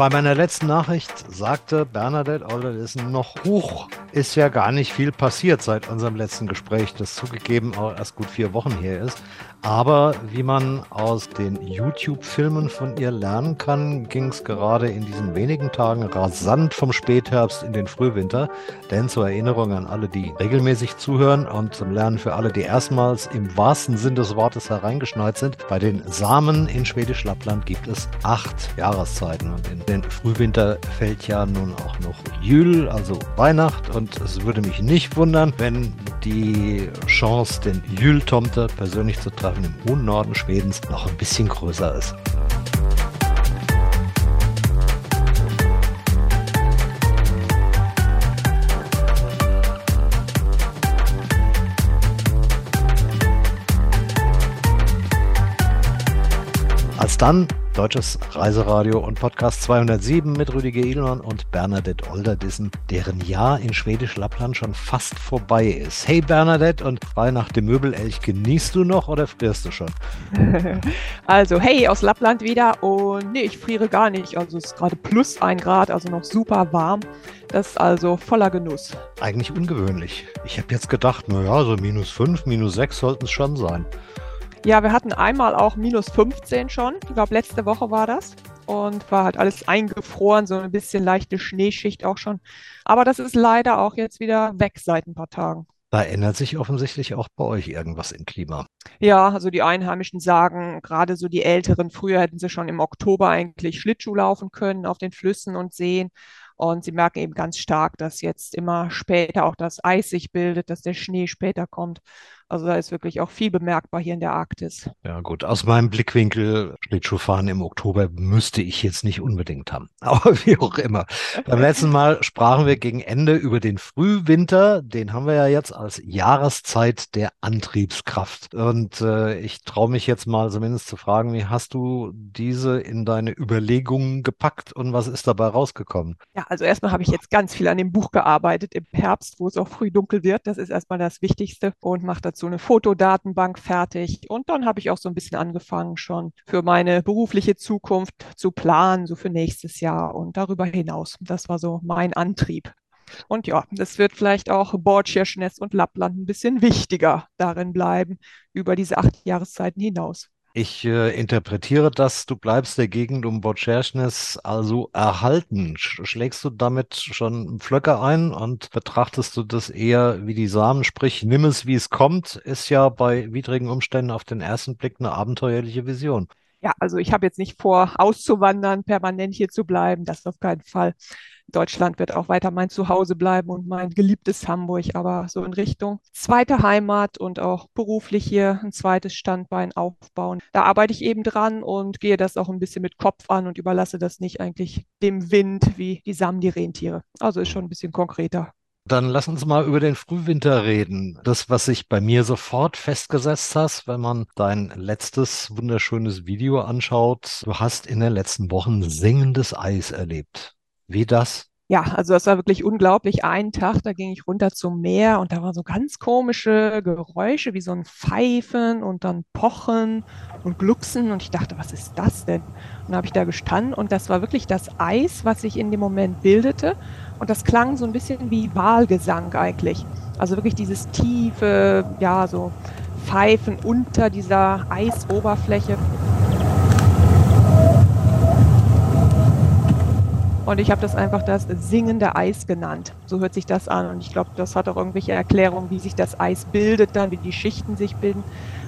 Bei meiner letzten Nachricht sagte Bernadette Olderlissen noch, Huch, ist ja gar nicht viel passiert seit unserem letzten Gespräch, das zugegeben auch erst gut vier Wochen her ist. Aber wie man aus den YouTube-Filmen von ihr lernen kann, ging es gerade in diesen wenigen Tagen rasant vom Spätherbst in den Frühwinter. Denn zur Erinnerung an alle, die regelmäßig zuhören und zum Lernen für alle, die erstmals im wahrsten Sinn des Wortes hereingeschneit sind, bei den Samen in Schwedisch Lappland gibt es acht Jahreszeiten. Und in den Frühwinter fällt ja nun auch noch Jül, also Weihnacht. Und es würde mich nicht wundern, wenn die Chance, den Jül-Tomte persönlich zu treffen, im hohen Norden Schwedens noch ein bisschen größer ist. Dann Deutsches Reiseradio und Podcast 207 mit Rüdiger Edelmann und Bernadette Olderdissen, deren Jahr in Schwedisch Lappland schon fast vorbei ist. Hey Bernadette und frei nach dem Möbelelch, genießt du noch oder frierst du schon? Also hey, aus Lappland wieder und nee, ich friere gar nicht. Also es ist gerade plus ein Grad, also noch super warm. Das ist also voller Genuss. Eigentlich ungewöhnlich. Ich habe jetzt gedacht, naja, so minus 5, minus 6 sollten es schon sein. Ja, wir hatten einmal auch minus 15 schon. Ich glaube, letzte Woche war das. Und war halt alles eingefroren, so ein bisschen leichte Schneeschicht auch schon. Aber das ist leider auch jetzt wieder weg seit ein paar Tagen. Da ändert sich offensichtlich auch bei euch irgendwas im Klima. Ja, also die Einheimischen sagen, gerade so die Älteren, früher hätten sie schon im Oktober eigentlich Schlittschuh laufen können auf den Flüssen und Seen. Und sie merken eben ganz stark, dass jetzt immer später auch das Eis sich bildet, dass der Schnee später kommt. Also da ist wirklich auch viel bemerkbar hier in der Arktis. Ja gut, aus meinem Blickwinkel Schlittschuhfahren im Oktober müsste ich jetzt nicht unbedingt haben. Aber wie auch immer. Beim letzten Mal sprachen wir gegen Ende über den Frühwinter. Den haben wir ja jetzt als Jahreszeit der Antriebskraft. Und äh, ich traue mich jetzt mal zumindest zu fragen, wie hast du diese in deine Überlegungen gepackt und was ist dabei rausgekommen? Ja, also erstmal habe ich jetzt ganz viel an dem Buch gearbeitet im Herbst, wo es auch früh dunkel wird. Das ist erstmal das Wichtigste und mache dazu eine Fotodatenbank fertig. Und dann habe ich auch so ein bisschen angefangen, schon für meine berufliche Zukunft zu planen, so für nächstes Jahr und darüber hinaus. Das war so mein Antrieb. Und ja, das wird vielleicht auch Bordschirschness und Lappland ein bisschen wichtiger darin bleiben über diese acht Jahreszeiten hinaus. Ich äh, interpretiere das, du bleibst der Gegend um Botscherschnes also erhalten. Sch schlägst du damit schon Pflöcke ein und betrachtest du das eher wie die Samen, sprich, nimm es wie es kommt, ist ja bei widrigen Umständen auf den ersten Blick eine abenteuerliche Vision. Ja, also ich habe jetzt nicht vor, auszuwandern, permanent hier zu bleiben, das auf keinen Fall. Deutschland wird auch weiter mein Zuhause bleiben und mein geliebtes Hamburg, aber so in Richtung zweite Heimat und auch beruflich hier ein zweites Standbein aufbauen. Da arbeite ich eben dran und gehe das auch ein bisschen mit Kopf an und überlasse das nicht eigentlich dem Wind wie die Samen, die Rentiere. Also ist schon ein bisschen konkreter. Dann lass uns mal über den Frühwinter reden. Das, was sich bei mir sofort festgesetzt hast, wenn man dein letztes wunderschönes Video anschaut. Du hast in den letzten Wochen singendes Eis erlebt. Wie das? Ja, also das war wirklich unglaublich. Einen Tag, da ging ich runter zum Meer und da waren so ganz komische Geräusche wie so ein Pfeifen und dann Pochen und Glucksen und ich dachte, was ist das denn? Und dann habe ich da gestanden und das war wirklich das Eis, was sich in dem Moment bildete und das klang so ein bisschen wie Wahlgesang eigentlich. Also wirklich dieses tiefe, ja, so Pfeifen unter dieser Eisoberfläche. Und ich habe das einfach das singende Eis genannt. So hört sich das an. Und ich glaube, das hat auch irgendwelche Erklärungen, wie sich das Eis bildet, dann wie die Schichten sich bilden.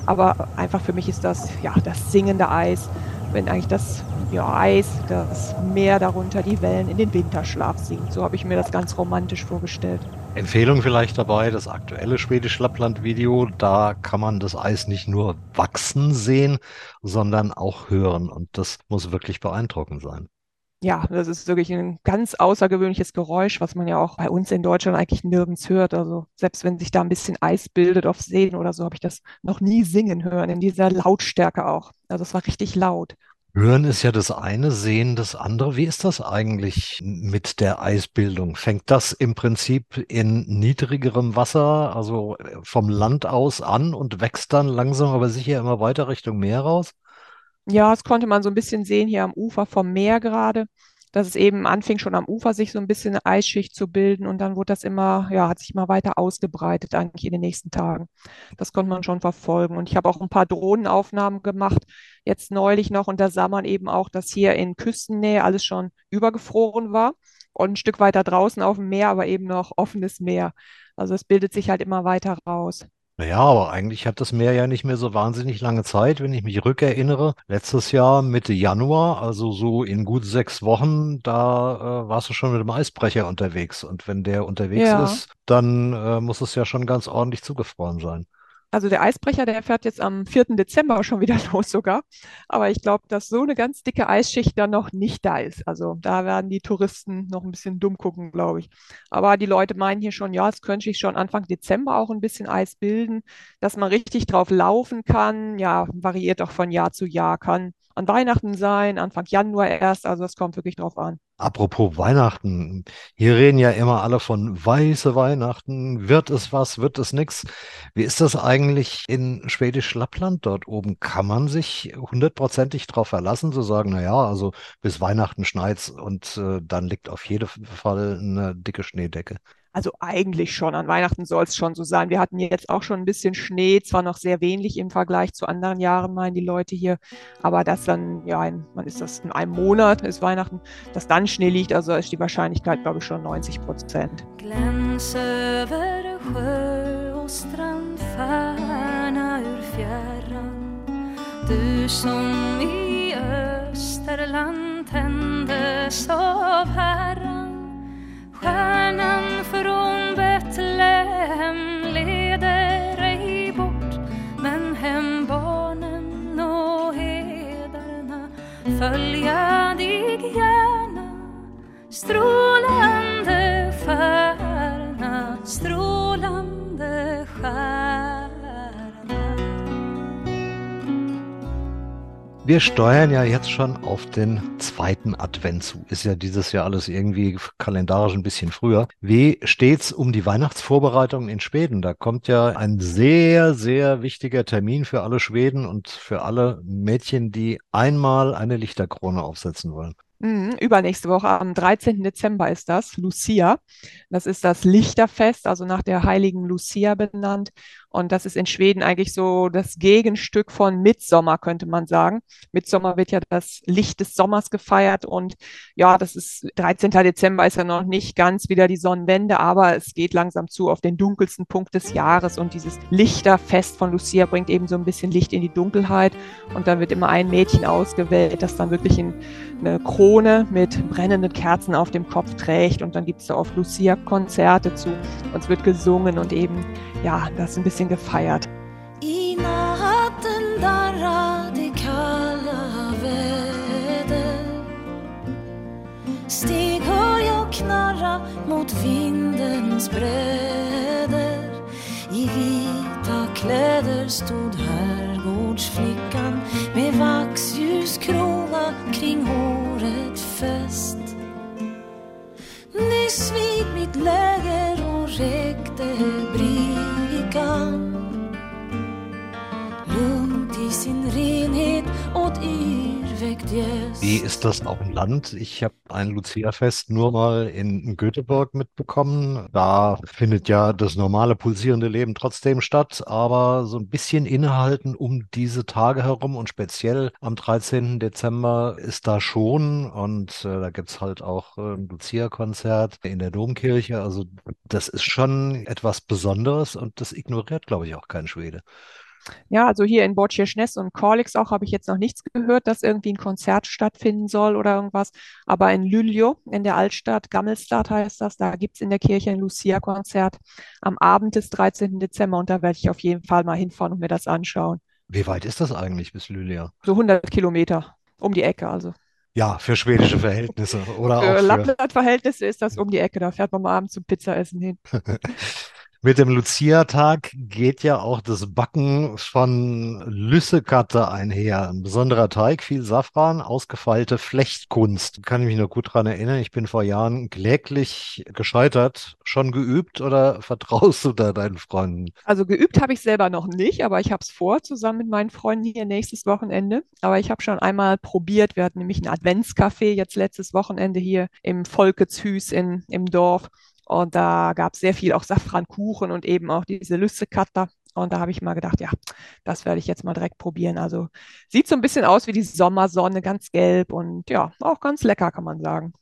Aber einfach für mich ist das ja das singende Eis, wenn eigentlich das ja, Eis, das Meer darunter, die Wellen in den Winterschlaf singt. So habe ich mir das ganz romantisch vorgestellt. Empfehlung vielleicht dabei, das aktuelle Schwedisch Lappland-Video, da kann man das Eis nicht nur wachsen sehen, sondern auch hören. Und das muss wirklich beeindruckend sein ja, das ist wirklich ein ganz außergewöhnliches Geräusch, was man ja auch bei uns in Deutschland eigentlich nirgends hört. Also selbst wenn sich da ein bisschen Eis bildet auf Seen oder so, habe ich das noch nie singen hören, in dieser Lautstärke auch. Also es war richtig laut. Hören ist ja das eine, sehen das andere. Wie ist das eigentlich mit der Eisbildung? Fängt das im Prinzip in niedrigerem Wasser, also vom Land aus an und wächst dann langsam aber sicher immer weiter Richtung Meer raus? Ja, das konnte man so ein bisschen sehen hier am Ufer vom Meer gerade. dass es eben anfing schon am Ufer sich so ein bisschen eine Eisschicht zu bilden und dann wurde das immer, ja, hat sich immer weiter ausgebreitet eigentlich in den nächsten Tagen. Das konnte man schon verfolgen. Und ich habe auch ein paar Drohnenaufnahmen gemacht, jetzt neulich noch, und da sah man eben auch, dass hier in Küstennähe alles schon übergefroren war und ein Stück weiter draußen auf dem Meer, aber eben noch offenes Meer. Also es bildet sich halt immer weiter raus. Naja, aber eigentlich hat das Meer ja nicht mehr so wahnsinnig lange Zeit, wenn ich mich rückerinnere. Letztes Jahr Mitte Januar, also so in gut sechs Wochen, da äh, warst du schon mit dem Eisbrecher unterwegs. Und wenn der unterwegs Ja. ist, dann äh, muss es ja schon ganz ordentlich zugefroren sein. Also der Eisbrecher, der fährt jetzt am 4. Dezember schon wieder los sogar. Aber ich glaube, dass so eine ganz dicke Eisschicht dann noch nicht da ist. Also da werden die Touristen noch ein bisschen dumm gucken, glaube ich. Aber die Leute meinen hier schon, ja, es könnte sich schon Anfang Dezember auch ein bisschen Eis bilden, dass man richtig drauf laufen kann. Ja, variiert auch von Jahr zu Jahr. Kann an Weihnachten sein, Anfang Januar erst. Also es kommt wirklich drauf an. Apropos Weihnachten, hier reden ja immer alle von weiße Weihnachten. Wird es was, wird es nix? Wie ist das eigentlich in Schwedisch Lappland dort oben? Kann man sich hundertprozentig darauf verlassen, zu sagen, na ja, also bis Weihnachten schneit's und äh, dann liegt auf jeden Fall eine dicke Schneedecke. Also eigentlich schon. An Weihnachten soll es schon so sein. Wir hatten jetzt auch schon ein bisschen Schnee, zwar noch sehr wenig im Vergleich zu anderen Jahren, meinen die Leute hier, aber dass dann, ja, in, man ist das in einem Monat, ist Weihnachten, dass dann Schnee liegt, also ist die Wahrscheinlichkeit, glaube ich, schon 90 Prozent. Gläns över sjö och strand Färna ur fjärran Du som i Österland tändes av Herran Stjärnan hem leder ej bort Men hem barnen och hedarna följa dig gärna Strålande stjärna, strålande stjärna. Wir steuern ja jetzt schon auf den zweiten Advent zu. Ist ja dieses Jahr alles irgendwie kalendarisch ein bisschen früher. Wie steht's um die Weihnachtsvorbereitungen in Schweden? Da kommt ja ein sehr, sehr wichtiger Termin für alle Schweden und für alle Mädchen, die einmal eine Lichterkrone aufsetzen wollen. Mhm, übernächste Woche, am 13. Dezember ist das, Lucia. Das ist das Lichterfest, also nach der heiligen Lucia benannt. Und das ist in Schweden eigentlich so das Gegenstück von Mittsommer, könnte man sagen. Mittsommer wird ja das Licht des Sommers gefeiert. Und ja, das ist 13. Dezember ist ja noch nicht ganz wieder die Sonnenwende, aber es geht langsam zu auf den dunkelsten Punkt des Jahres. Und dieses Lichterfest von Lucia bringt eben so ein bisschen Licht in die Dunkelheit. Und dann wird immer ein Mädchen ausgewählt, das dann wirklich in eine Krone mit brennenden Kerzen auf dem Kopf trägt. Und dann gibt es da oft Lucia-Konzerte zu. Und es wird gesungen und eben, ja, das ein bisschen gefeiert. Steg hör jag knarra mot vindens bräder. I vita kläder stod herrgårdsflickan med vaxljuskrona kring håret fäst. Nyss vid mitt läger och räckte brickan Lugnt i sin renhet åt gäst Wie ist das auf dem Land? Ich habe ein Lucia-Fest nur mal in Göteborg mitbekommen. Da findet ja das normale pulsierende Leben trotzdem statt, aber so ein bisschen innehalten um diese Tage herum und speziell am 13. Dezember ist da schon und äh, da gibt's halt auch äh, ein Lucia-Konzert in der Domkirche. Also das ist schon etwas Besonderes und das ignoriert, glaube ich, auch kein Schwede. Ja, also hier in Borčešnes und Kalix auch habe ich jetzt noch nichts gehört, dass irgendwie ein Konzert stattfinden soll oder irgendwas. Aber in Luleå, in der Altstadt, Gammelstad heißt das, da gibt es in der Kirche ein Lucia-Konzert am Abend des 13. Dezember und da werde ich auf jeden Fall mal hinfahren und mir das anschauen. Wie weit ist das eigentlich bis Luleå? So 100 Kilometer um die Ecke, also. Ja, für schwedische Verhältnisse oder auch Für für Lappland-Verhältnisse ist das um die Ecke, da fährt man mal abends zum Pizzaessen hin. Mit dem Lucia-Tag geht ja auch das Backen von Lüssekatte einher. Ein besonderer Teig, viel Safran, ausgefeilte Flechtkunst. Kann ich mich noch gut dran erinnern. Ich bin vor Jahren kläglich gescheitert. Schon geübt oder vertraust du da deinen Freunden? Also geübt habe ich selber noch nicht, aber ich habe es vor, zusammen mit meinen Freunden hier nächstes Wochenende. Aber ich habe schon einmal probiert. Wir hatten nämlich ein Adventscafé jetzt letztes Wochenende hier im Volketshüs in, im Dorf. Und da gab es sehr viel auch Safrankuchen und eben auch diese Lüssekatter. Und da habe ich mal gedacht, ja, das werde ich jetzt mal direkt probieren. Also sieht so ein bisschen aus wie die Sommersonne, ganz gelb und ja, auch ganz lecker, kann man sagen.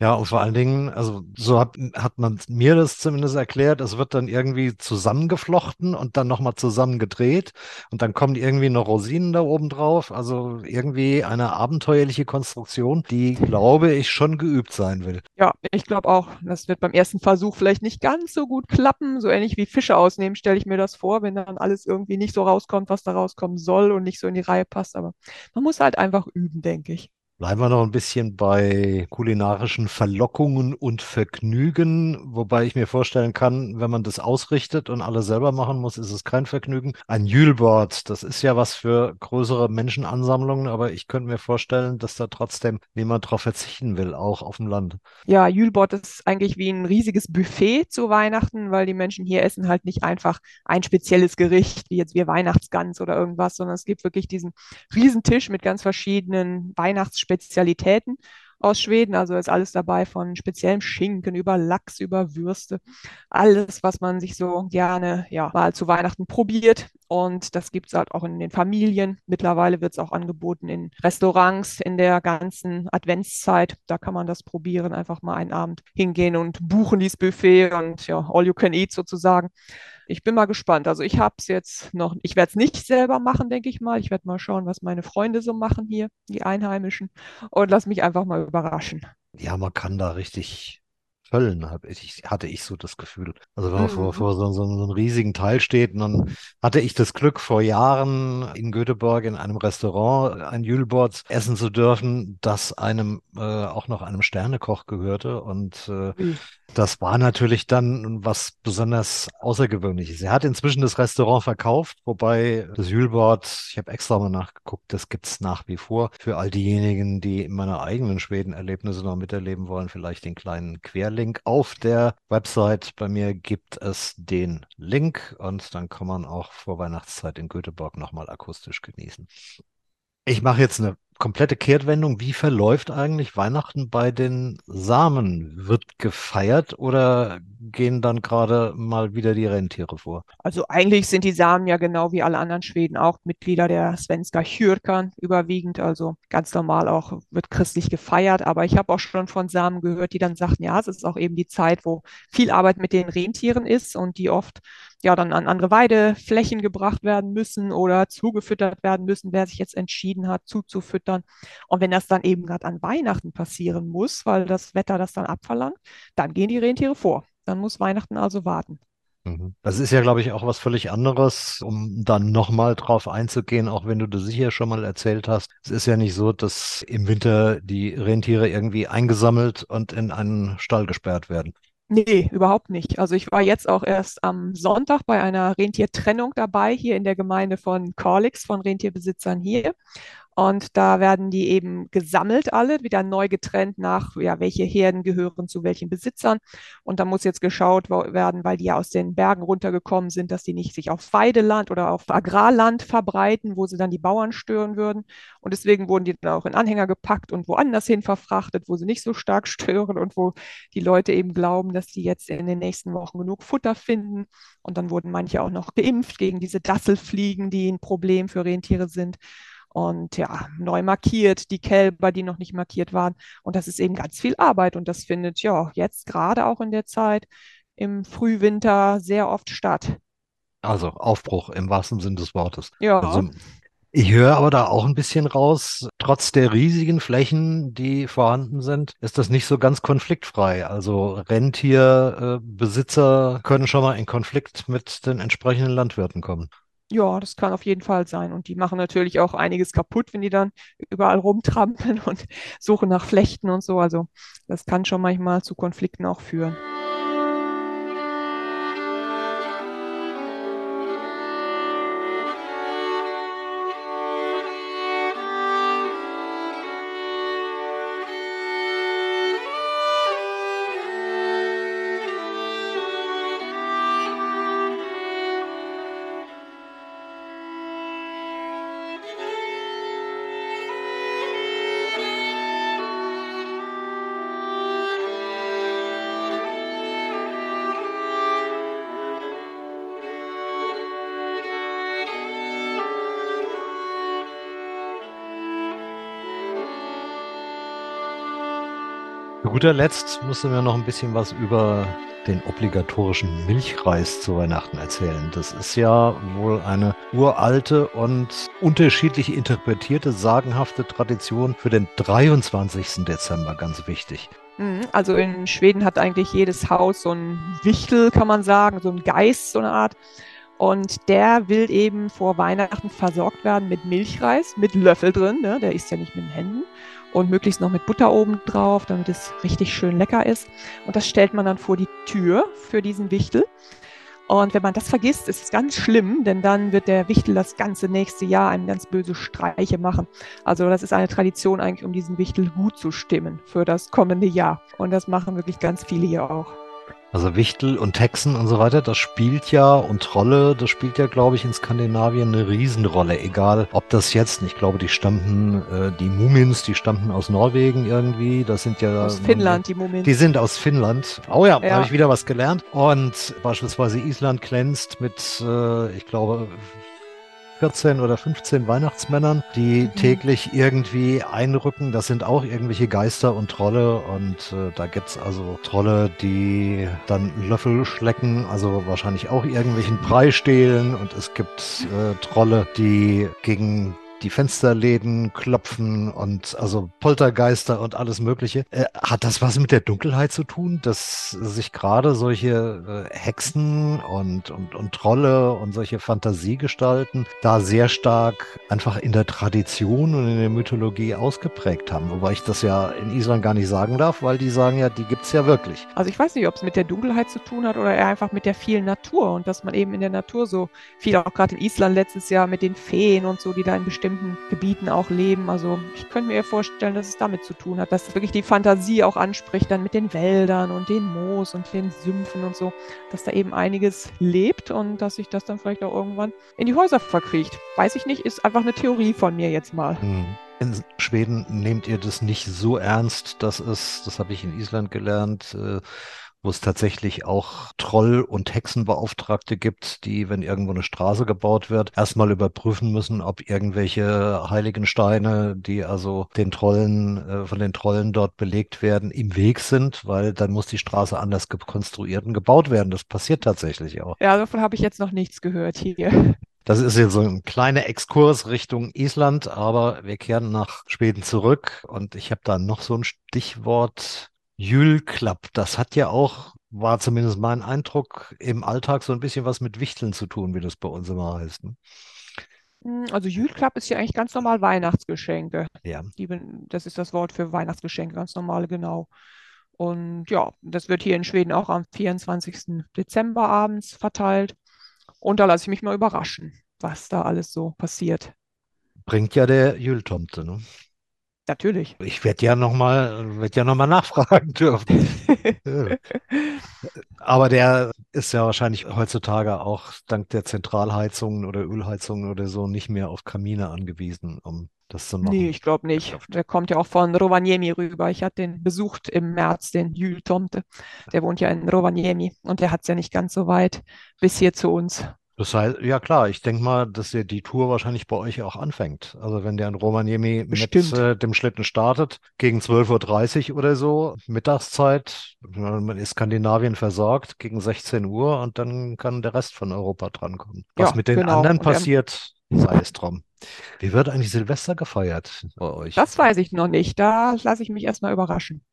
Ja, und vor allen Dingen, also so hat, hat man mir das zumindest erklärt, es wird dann irgendwie zusammengeflochten und dann nochmal zusammengedreht und dann kommen irgendwie noch Rosinen da oben drauf. Also irgendwie eine abenteuerliche Konstruktion, die, glaube ich, schon geübt sein will. Ja, ich glaube auch, das wird beim ersten Versuch vielleicht nicht ganz so gut klappen. So ähnlich wie Fische ausnehmen, stelle ich mir das vor, wenn dann alles irgendwie nicht so rauskommt, was da rauskommen soll und nicht so in die Reihe passt. Aber man muss halt einfach üben, denke ich. Bleiben wir noch ein bisschen bei kulinarischen Verlockungen und Vergnügen, wobei ich mir vorstellen kann, wenn man das ausrichtet und alle selber machen muss, ist es kein Vergnügen. Ein Jülboard, das ist ja was für größere Menschenansammlungen, aber ich könnte mir vorstellen, dass da trotzdem niemand drauf verzichten will, auch auf dem Land. Ja, Jülboard ist eigentlich wie ein riesiges Buffet zu Weihnachten, weil die Menschen hier essen halt nicht einfach ein spezielles Gericht, wie jetzt wir Weihnachtsgans oder irgendwas, sondern es gibt wirklich diesen Riesentisch mit ganz verschiedenen Weihnachts Spezialitäten aus Schweden. Also ist alles dabei von speziellem Schinken über Lachs, über Würste. Alles, was man sich so gerne ja, mal zu Weihnachten probiert. Und das gibt es halt auch in den Familien. Mittlerweile wird es auch angeboten in Restaurants in der ganzen Adventszeit. Da kann man das probieren, einfach mal einen Abend hingehen und buchen dieses Buffet und ja, all you can eat sozusagen ich bin mal gespannt. Also ich habe es jetzt noch, ich werde es nicht selber machen, denke ich mal. Ich werde mal schauen, was meine Freunde so machen hier, die Einheimischen, und lass mich einfach mal überraschen. Ja, man kann da richtig Köln hab ich, hatte ich so das Gefühl. Also wenn man mhm. vor, vor so, so, so einem riesigen Teil steht, und dann hatte ich das Glück, vor Jahren in Göteborg in einem Restaurant ein Jülboard essen zu dürfen, das einem äh, auch noch einem Sternekoch gehörte. Und äh, mhm. das war natürlich dann was besonders Außergewöhnliches. Er hat inzwischen das Restaurant verkauft, wobei das Jülboard, ich habe extra mal nachgeguckt, das gibt's nach wie vor. Für all diejenigen, die meine eigenen Schweden-Erlebnisse noch miterleben wollen, vielleicht den kleinen Querlink Link auf der Website. Bei mir gibt es den Link und dann kann man auch vor Weihnachtszeit in Göteborg nochmal akustisch genießen. Ich mache jetzt eine komplette Kehrtwendung. Wie verläuft eigentlich Weihnachten bei den Samen? Wird gefeiert oder gehen dann gerade mal wieder die Rentiere vor? Also eigentlich sind die Samen ja genau wie alle anderen Schweden auch Mitglieder der Svenska Kyrkan überwiegend. Also ganz normal auch wird christlich gefeiert. Aber ich habe auch schon von Samen gehört, die dann sagten, ja, es ist auch eben die Zeit, wo viel Arbeit mit den Rentieren ist und die oft ja dann an andere Weideflächen gebracht werden müssen oder zugefüttert werden müssen, wer sich jetzt entschieden hat, zuzufüttern. Und wenn das dann eben gerade an Weihnachten passieren muss, weil das Wetter das dann abverlangt, dann gehen die Rentiere vor. Dann muss Weihnachten also warten. Mhm. Das ist ja, glaube ich, auch was völlig anderes, um dann nochmal drauf einzugehen, auch wenn du das sicher schon mal erzählt hast. Es ist ja nicht so, dass im Winter die Rentiere irgendwie eingesammelt und in einen Stall gesperrt werden. Nee, überhaupt nicht. Also ich war jetzt auch erst am Sonntag bei einer Rentiertrennung dabei, hier in der Gemeinde von Corlix, von Rentierbesitzern hier. Und da werden die eben gesammelt alle, wieder neu getrennt nach, ja, welche Herden gehören zu welchen Besitzern. Und da muss jetzt geschaut werden, weil die ja aus den Bergen runtergekommen sind, dass die nicht sich auf Weideland oder auf Agrarland verbreiten, wo sie dann die Bauern stören würden. Und deswegen wurden die dann auch in Anhänger gepackt und woanders hin verfrachtet, wo sie nicht so stark stören und wo die Leute eben glauben, dass die jetzt in den nächsten Wochen genug Futter finden. Und dann wurden manche auch noch geimpft gegen diese Dasselfliegen, die ein Problem für Rentiere sind und ja, neu markiert, die Kälber, die noch nicht markiert waren. Und das ist eben ganz viel Arbeit und das findet ja jetzt gerade auch in der Zeit im Frühwinter sehr oft statt. Also Aufbruch im wahrsten Sinne des Wortes. Ja. Also, ich höre aber da auch ein bisschen raus, trotz der riesigen Flächen, die vorhanden sind, ist das nicht so ganz konfliktfrei. Also Rentierbesitzer können schon mal in Konflikt mit den entsprechenden Landwirten kommen. Ja, das kann auf jeden Fall sein. Und die machen natürlich auch einiges kaputt, wenn die dann überall rumtrampeln und suchen nach Flechten und so. Also das kann schon manchmal zu Konflikten auch führen. Guter Letzt müssen wir noch ein bisschen was über den obligatorischen Milchreis zu Weihnachten erzählen. Das ist ja wohl eine uralte und unterschiedlich interpretierte, sagenhafte Tradition für den 23. Dezember, ganz wichtig. Mhm, also in Schweden hat eigentlich jedes Haus so ein Wichtel, kann man sagen, so ein Geist, so eine Art. Und der will eben vor Weihnachten versorgt werden mit Milchreis, mit Löffel drin, ne? der isst ja nicht mit den Händen und möglichst noch mit Butter oben drauf, damit es richtig schön lecker ist. Und das stellt man dann vor die Tür für diesen Wichtel. Und wenn man das vergisst, ist es ganz schlimm, denn dann wird der Wichtel das ganze nächste Jahr einem ganz böse Streiche machen. Also das ist eine Tradition eigentlich, um diesen Wichtel gut zu stimmen für das kommende Jahr. Und das machen wirklich ganz viele hier auch. Also Wichtel und Hexen und so weiter, das spielt ja und Trolle, das spielt ja, glaube ich, in Skandinavien eine Riesenrolle. Egal, ob das jetzt, ich glaube, die stammten, äh, die Mumins, die stammten aus Norwegen irgendwie. Das sind ja aus Finnland, die Mumins. Die sind aus Finnland. Oh ja, ja. habe ich wieder was gelernt. Und beispielsweise Island glänzt mit, äh, ich glaube, 14 oder 15 Weihnachtsmännern, die mhm. täglich irgendwie einrücken. Das sind auch irgendwelche Geister und Trolle. Und äh, da gibt's also Trolle, die dann Löffel schlecken, also wahrscheinlich auch irgendwelchen Brei stehlen. Und es gibt äh, Trolle, die gegen die Fensterläden klopfen und also Poltergeister und alles Mögliche. Äh, hat das was mit der Dunkelheit zu tun, dass sich gerade solche äh, Hexen und, und, und Trolle und solche Fantasiegestalten da sehr stark einfach in der Tradition und in der Mythologie ausgeprägt haben? Wobei ich das ja in Island gar nicht sagen darf, weil die sagen ja, die gibt's ja wirklich. Also ich weiß nicht, ob es mit der Dunkelheit zu tun hat oder eher einfach mit der vielen Natur und dass man eben in der Natur so viel, auch gerade in Island letztes Jahr mit den Feen und so, die da in bestimmten bestimmten Gebieten auch leben. Also ich könnte mir vorstellen, dass es damit zu tun hat, dass wirklich die Fantasie auch anspricht, dann mit den Wäldern und den Moos und den Sümpfen und so, dass da eben einiges lebt und dass sich das dann vielleicht auch irgendwann in die Häuser verkriecht. Weiß ich nicht, ist einfach eine Theorie von mir jetzt mal. Hm. In Schweden nehmt ihr das nicht so ernst. Das ist, das habe ich in Island gelernt. Äh, wo es tatsächlich auch Troll- und Hexenbeauftragte gibt, die, wenn irgendwo eine Straße gebaut wird, erstmal überprüfen müssen, ob irgendwelche heiligen Steine, die also den Trollen, äh, von den Trollen dort belegt werden, im Weg sind, weil dann muss die Straße anders konstruiert und gebaut werden. Das passiert tatsächlich auch. Ja, davon habe ich jetzt noch nichts gehört hier. Das ist jetzt so ein kleiner Exkurs Richtung Island, aber wir kehren nach Schweden zurück und ich habe da noch so ein Stichwort Jülklapp, das hat ja auch, war zumindest mein Eindruck, im Alltag so ein bisschen was mit Wichteln zu tun, wie das bei uns immer heißt. Ne? Hm, also Jülklapp ist ja eigentlich ganz normal Weihnachtsgeschenke. Ja. Die, das ist das Wort für Weihnachtsgeschenke, ganz normale, genau. Und ja, das wird hier in Schweden auch am 24. Dezember abends verteilt. Und da lasse ich mich mal überraschen, was da alles so passiert. Bringt ja der Jültomte, ne? Natürlich. Ich werde ja nochmal werd ja noch nachfragen dürfen. Aber der ist ja wahrscheinlich heutzutage auch dank der Zentralheizungen oder Ölheizungen oder so nicht mehr auf Kamine angewiesen, um das zu machen. Nee, ich glaube nicht. Der kommt ja auch von Rovaniemi rüber. Ich hatte den besucht im März, den Jül Tomte. Der wohnt ja in Rovaniemi und der hat es ja nicht ganz so weit bis hier zu uns. Das heißt, ja klar, ich denke mal, dass der die Tour wahrscheinlich bei euch auch anfängt. Also wenn der in Romaniemi mit äh, dem Schlitten startet, gegen 12.30 Uhr oder so, Mittagszeit, man ist Skandinavien versorgt, gegen 16 Uhr und dann kann der Rest von Europa drankommen. Was ja, mit den genau. anderen passiert, sei es drum. Wie wird eigentlich Silvester gefeiert bei euch? Das weiß ich noch nicht. Da lasse ich mich erstmal überraschen.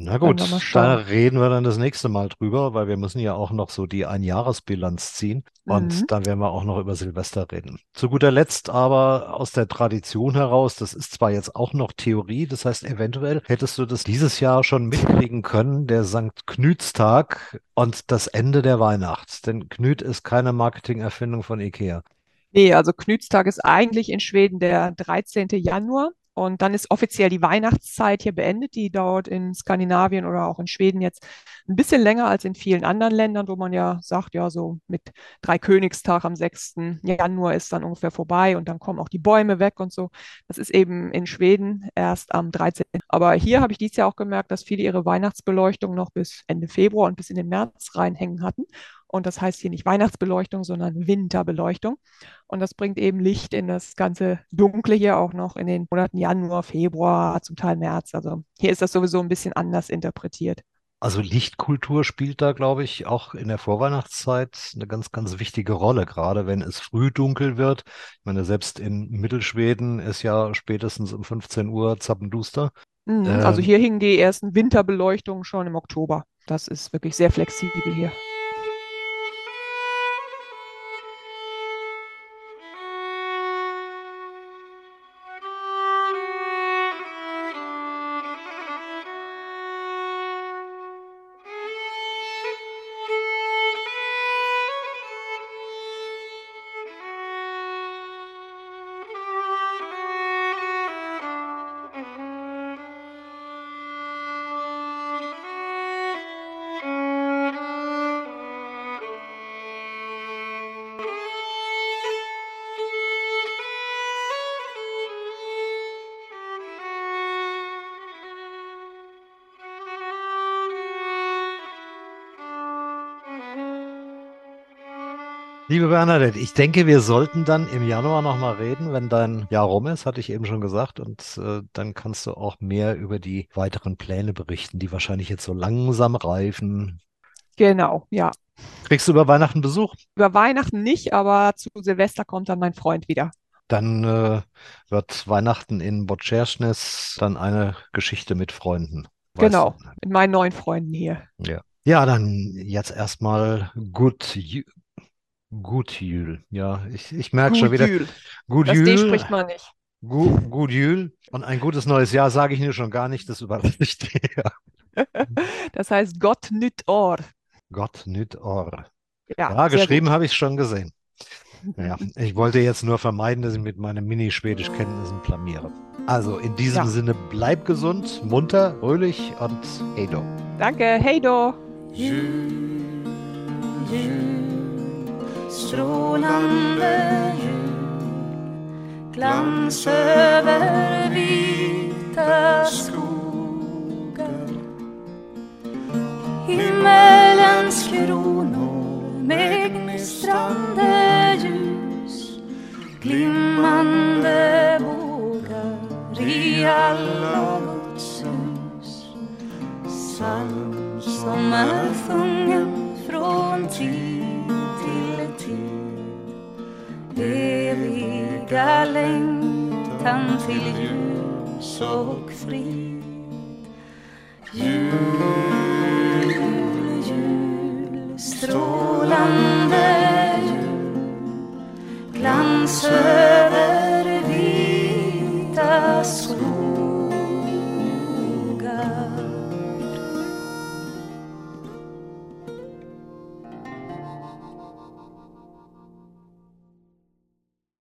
Na gut, da reden wir dann das nächste Mal drüber, weil wir müssen ja auch noch so die Einjahresbilanz ziehen und mhm. dann werden wir auch noch über Silvester reden. Zu guter Letzt aber aus der Tradition heraus, das ist zwar jetzt auch noch Theorie, das heißt eventuell hättest du das dieses Jahr schon mitkriegen können, der St. Knütstag und das Ende der Weihnacht, denn Knüt ist keine Marketingerfindung von Ikea. Nee, also Knütstag ist eigentlich in Schweden der 13. Januar. Und dann ist offiziell die Weihnachtszeit hier beendet. Die dauert in Skandinavien oder auch in Schweden jetzt ein bisschen länger als in vielen anderen Ländern, wo man ja sagt, ja, so mit Dreikönigstag am 6. Januar ist dann ungefähr vorbei und dann kommen auch die Bäume weg und so. Das ist eben in Schweden erst am 13. Aber hier habe ich dieses Jahr auch gemerkt, dass viele ihre Weihnachtsbeleuchtung noch bis Ende Februar und bis in den März reinhängen hatten. Und das heißt hier nicht Weihnachtsbeleuchtung, sondern Winterbeleuchtung. Und das bringt eben Licht in das ganze Dunkle hier auch noch in den Monaten Januar, Februar, zum Teil März. Also hier ist das sowieso ein bisschen anders interpretiert. Also Lichtkultur spielt da, glaube ich, auch in der Vorweihnachtszeit eine ganz, ganz wichtige Rolle, gerade wenn es früh dunkel wird. Ich meine, selbst in Mittelschweden ist ja spätestens um 15 Uhr zappenduster. Mhm, also Ähm, hier hingen die ersten Winterbeleuchtungen schon im Oktober. Das ist wirklich sehr flexibel hier. Liebe Bernadette, ich denke, wir sollten dann im Januar nochmal reden, wenn dein Jahr rum ist, hatte ich eben schon gesagt. Und äh, dann kannst du auch mehr über die weiteren Pläne berichten, die wahrscheinlich jetzt so langsam reifen. Genau, ja. Kriegst du über Weihnachten Besuch? Über Weihnachten nicht, aber zu Silvester kommt dann mein Freund wieder. Dann äh, wird Weihnachten in Bocerșnes dann eine Geschichte mit Freunden. Genau, du? mit meinen neuen Freunden hier. Ja. Ja, dann jetzt erstmal gut, Jü- gut Jül. Ja, ich, ich merke schon wieder. Jül. Gut Das D Jül. spricht man nicht. Gu gut Jül und ein gutes neues Jahr sage ich nur schon gar nicht, das überrascht dir. Das heißt Gott nüt Or. Gott nüt or. Ja, Ja, geschrieben habe ich es schon gesehen. Ja, ich wollte jetzt nur vermeiden, dass ich mit meinen Mini-Schwedisch-Kenntnissen blamiere. Also in diesem Ja. Sinne, bleib gesund, munter, fröhlich und hey do. Danke, hey do. Jul, jul, strålande jul Glans över vita skogar. Himmelens kronor med gnistrande ljus. Glimmande längtan till ljus och frid Ljus